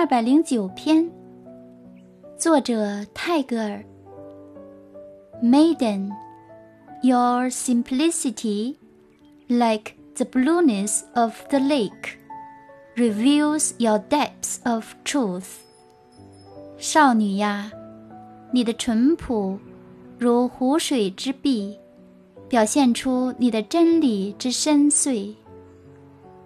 二百零九篇，作者泰戈尔。Maiden, your simplicity, like the blueness of the lake, reveals your depths of truth. 少女呀，你的淳朴，如湖水之碧，表现出你的真理之深邃。